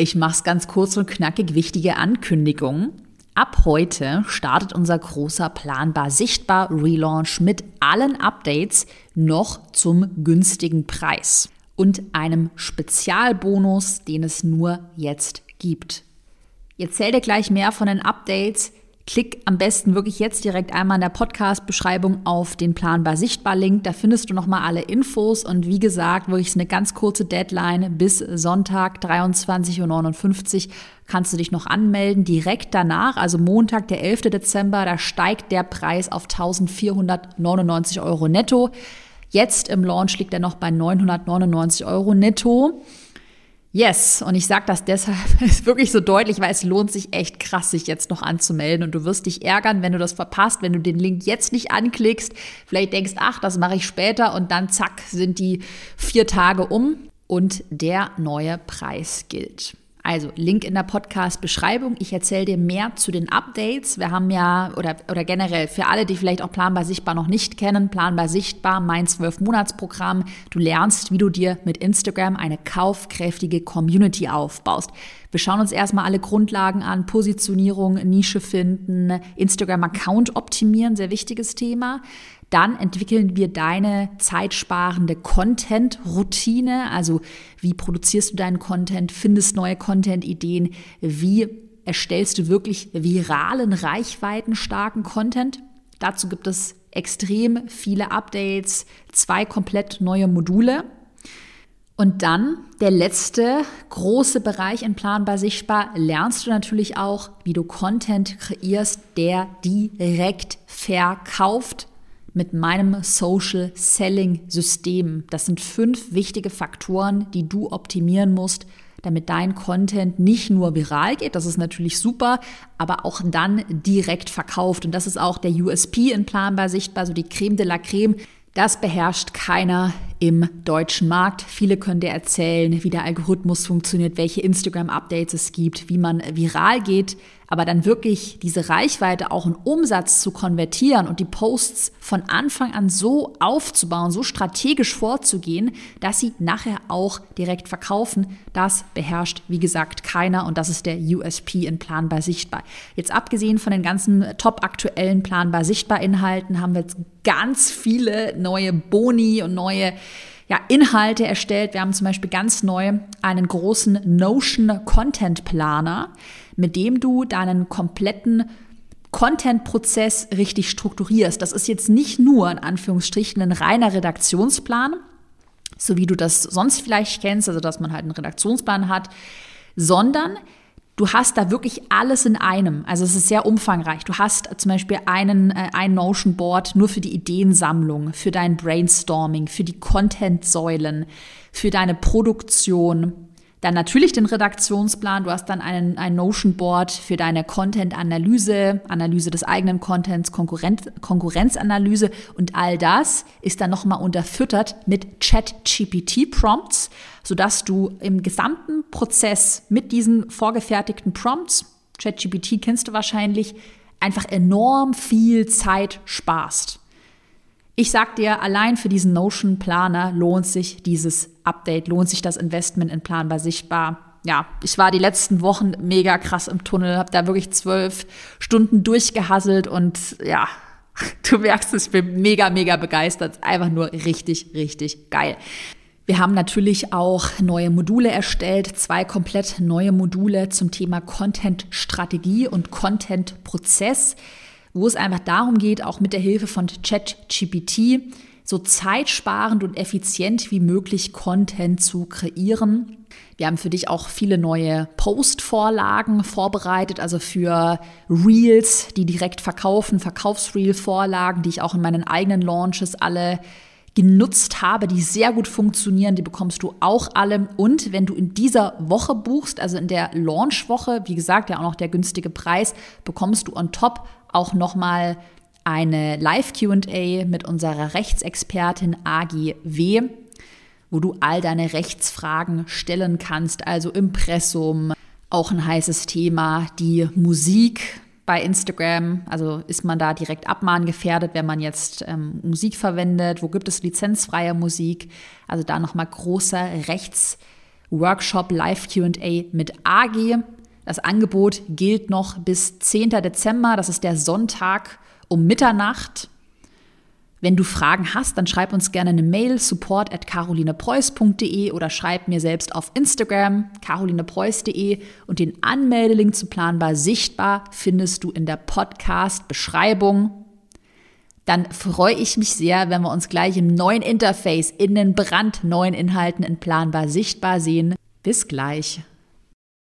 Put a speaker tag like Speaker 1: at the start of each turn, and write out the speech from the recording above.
Speaker 1: Ich mache es ganz kurz und knackig. Wichtige Ankündigung. Ab heute startet unser großer planbar sichtbar Relaunch mit allen Updates noch zum günstigen Preis und einem Spezialbonus, den es nur jetzt gibt. Jetzt zählt ihr gleich mehr von den Updates. Klick am besten wirklich jetzt direkt einmal in der Podcast-Beschreibung auf den Planbar Sichtbar-Link. Da findest du nochmal alle Infos und wie gesagt, wirklich eine ganz kurze Deadline bis Sonntag 23.59 Uhr kannst du dich noch anmelden. Direkt danach, also Montag, der 11. Dezember, da steigt der Preis auf 1499 Euro netto. Jetzt im Launch liegt er noch bei 999 Euro netto. Yes, und ich sage das deshalb wirklich so deutlich, weil es lohnt sich echt krass, sich jetzt noch anzumelden. Und du wirst dich ärgern, wenn du das verpasst, wenn du den Link jetzt nicht anklickst, vielleicht denkst, ach, das mache ich später. Und dann zack, sind die vier Tage um und der neue Preis gilt. Also Link in der Podcast-Beschreibung. Ich erzähle dir mehr zu den Updates. Wir haben ja, oder, oder generell für alle, die vielleicht auch Planbar Sichtbar noch nicht kennen, Planbar Sichtbar, mein Zwölf-Monats-Programm. Du lernst, wie du dir mit Instagram eine kaufkräftige Community aufbaust. Wir schauen uns erstmal alle Grundlagen an, Positionierung, Nische finden, Instagram-Account optimieren, sehr wichtiges Thema. Dann entwickeln wir deine zeitsparende Content-Routine. Also wie produzierst du deinen Content, findest neue Content-Ideen, wie erstellst du wirklich viralen, reichweitenstarken Content. Dazu gibt es extrem viele Updates, zwei komplett neue Module. Und dann der letzte große Bereich in Planbar Sichtbar, lernst du natürlich auch, wie du Content kreierst, der direkt verkauft mit meinem Social Selling System. Das sind fünf wichtige Faktoren, die du optimieren musst, damit dein Content nicht nur viral geht, das ist natürlich super, aber auch dann direkt verkauft. Und das ist auch der USP in Planbar Sichtbar, so die Creme de la Creme. Das beherrscht keiner im deutschen Markt. Viele können dir erzählen, wie der Algorithmus funktioniert, welche Instagram-Updates es gibt, wie man viral geht. Aber dann wirklich diese Reichweite auch in Umsatz zu konvertieren und die Posts von Anfang an so aufzubauen, so strategisch vorzugehen, dass sie nachher auch direkt verkaufen, das beherrscht, wie gesagt, keiner. Und das ist der USP in Planbar Sichtbar. Jetzt abgesehen von den ganzen top aktuellen Planbar Sichtbar Inhalten haben wir jetzt ganz viele neue Boni und neue ja, Inhalte erstellt. Wir haben zum Beispiel ganz neu einen großen Notion Content Planer, mit dem du deinen kompletten Content-Prozess richtig strukturierst. Das ist jetzt nicht nur in Anführungsstrichen ein reiner Redaktionsplan, so wie du das sonst vielleicht kennst, also dass man halt einen Redaktionsplan hat, sondern du hast da wirklich alles in einem. Also es ist sehr umfangreich. Du hast zum Beispiel einen, äh, ein Notion Board nur für die Ideensammlung, für dein Brainstorming, für die Content-Säulen, für deine Produktion, dann natürlich den Redaktionsplan. Du hast dann einen, ein Notion Board für deine Content-Analyse, Analyse des eigenen Contents, Konkurrenz, Konkurrenzanalyse und all das ist dann nochmal unterfüttert mit Chat-GPT-Prompts, sodass du im gesamten Prozess mit diesen vorgefertigten Prompts, ChatGPT kennst du wahrscheinlich, einfach enorm viel Zeit sparst. Ich sag dir, allein für diesen Notion Planer lohnt sich dieses Update, lohnt sich das Investment in Planbar sichtbar. Ja, ich war die letzten Wochen mega krass im Tunnel, habe da wirklich zwölf Stunden durchgehasselt und ja, du merkst es, ich bin mega, mega begeistert. Einfach nur richtig, richtig geil. Wir haben natürlich auch neue Module erstellt, zwei komplett neue Module zum Thema Content-Strategie und Content-Prozess wo es einfach darum geht, auch mit der Hilfe von ChatGPT so zeitsparend und effizient wie möglich Content zu kreieren. Wir haben für dich auch viele neue Post-Vorlagen vorbereitet, also für Reels, die direkt verkaufen, Verkaufsreel-Vorlagen, die ich auch in meinen eigenen Launches alle genutzt habe, die sehr gut funktionieren, die bekommst du auch alle. Und wenn du in dieser Woche buchst, also in der Launch-Woche, wie gesagt, ja auch noch der günstige Preis, bekommst du on top auch nochmal eine Live-QA mit unserer Rechtsexpertin AGW, wo du all deine Rechtsfragen stellen kannst, also Impressum, auch ein heißes Thema, die Musik bei Instagram, also ist man da direkt abmahngefährdet, wenn man jetzt ähm, Musik verwendet, wo gibt es lizenzfreie Musik, also da nochmal großer Rechts- Workshop Live QA mit AG. Das Angebot gilt noch bis 10. Dezember, das ist der Sonntag um Mitternacht. Wenn du Fragen hast, dann schreib uns gerne eine Mail support at carolinepreuß.de oder schreib mir selbst auf Instagram carolinepreuß.de und den Anmeldelink zu Planbar Sichtbar findest du in der Podcast-Beschreibung. Dann freue ich mich sehr, wenn wir uns gleich im neuen Interface in den brandneuen Inhalten in Planbar Sichtbar sehen. Bis gleich.